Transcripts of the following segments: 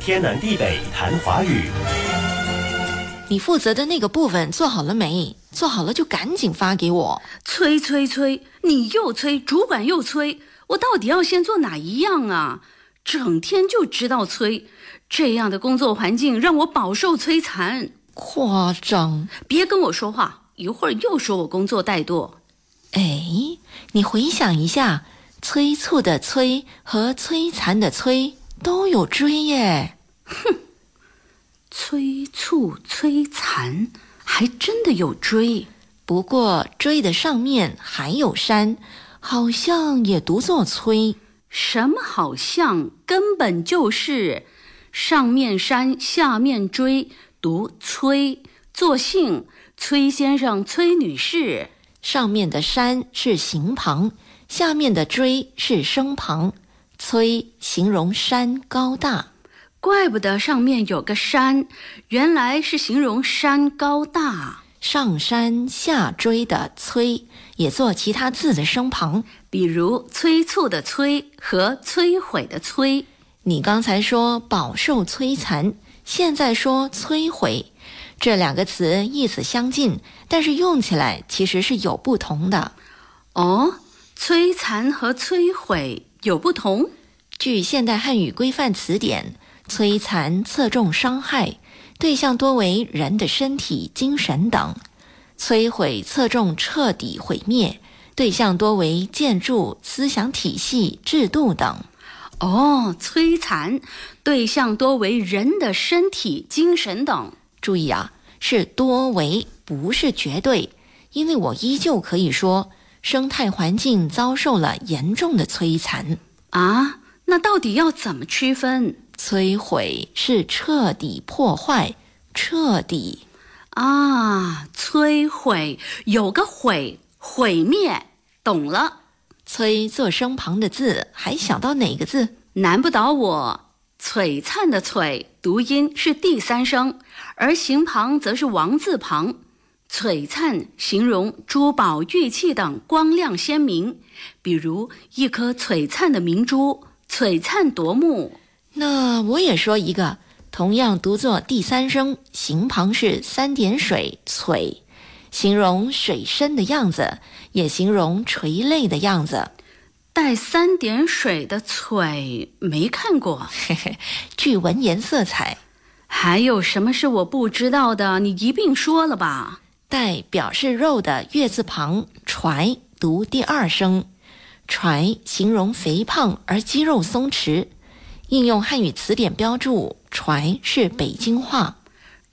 天南地北谈华语。你负责的那个部分做好了没？做好了就赶紧发给我。催催催！你又催，主管又催，我到底要先做哪一样啊？整天就知道催，这样的工作环境让我饱受摧残。夸张！别跟我说话，一会儿又说我工作怠惰。哎，你回想一下，催促的催和摧残的摧都有追耶。哼，催促、摧残，还真的有追。不过追的上面还有山，好像也读作催。什么好像？根本就是上面山，下面追，读催。作姓崔先生、崔女士。上面的山是形旁，下面的追是声旁。崔形容山高大，怪不得上面有个山，原来是形容山高大。上山下追的催也做其他字的声旁，比如催促的催和摧毁的摧。你刚才说饱受摧残，现在说摧毁，这两个词意思相近，但是用起来其实是有不同的。哦，摧残和摧毁有不同。据现代汉语规范词典，摧残侧重伤害。对象多为人的身体、精神等；摧毁侧重彻底毁灭，对象多为建筑、思想体系、制度等。哦，摧残对象多为人的身体、精神等。注意啊，是多为，不是绝对，因为我依旧可以说生态环境遭受了严重的摧残啊。那到底要怎么区分？摧毁是彻底破坏，彻底啊！摧毁有个毁，毁灭，懂了。摧做声旁的字，还想到哪个字？难不倒我。璀璨的璀读音是第三声，而形旁则是王字旁。璀璨形容珠宝、玉器等光亮鲜明，比如一颗璀璨的明珠，璀璨夺目。那我也说一个，同样读作第三声，形旁是三点水，璀，形容水深的样子，也形容垂泪的样子。带三点水的璀没看过，嘿嘿，具文言色彩。还有什么是我不知道的？你一并说了吧。带表示肉的月字旁，揣读第二声，揣形容肥胖而肌肉松弛。应用汉语词典标注“揣”是北京话，“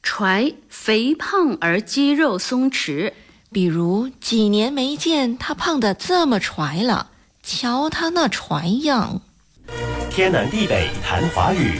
揣”肥胖而肌肉松弛。比如几年没见他胖得这么揣了，瞧他那揣样。天南地北谈华语。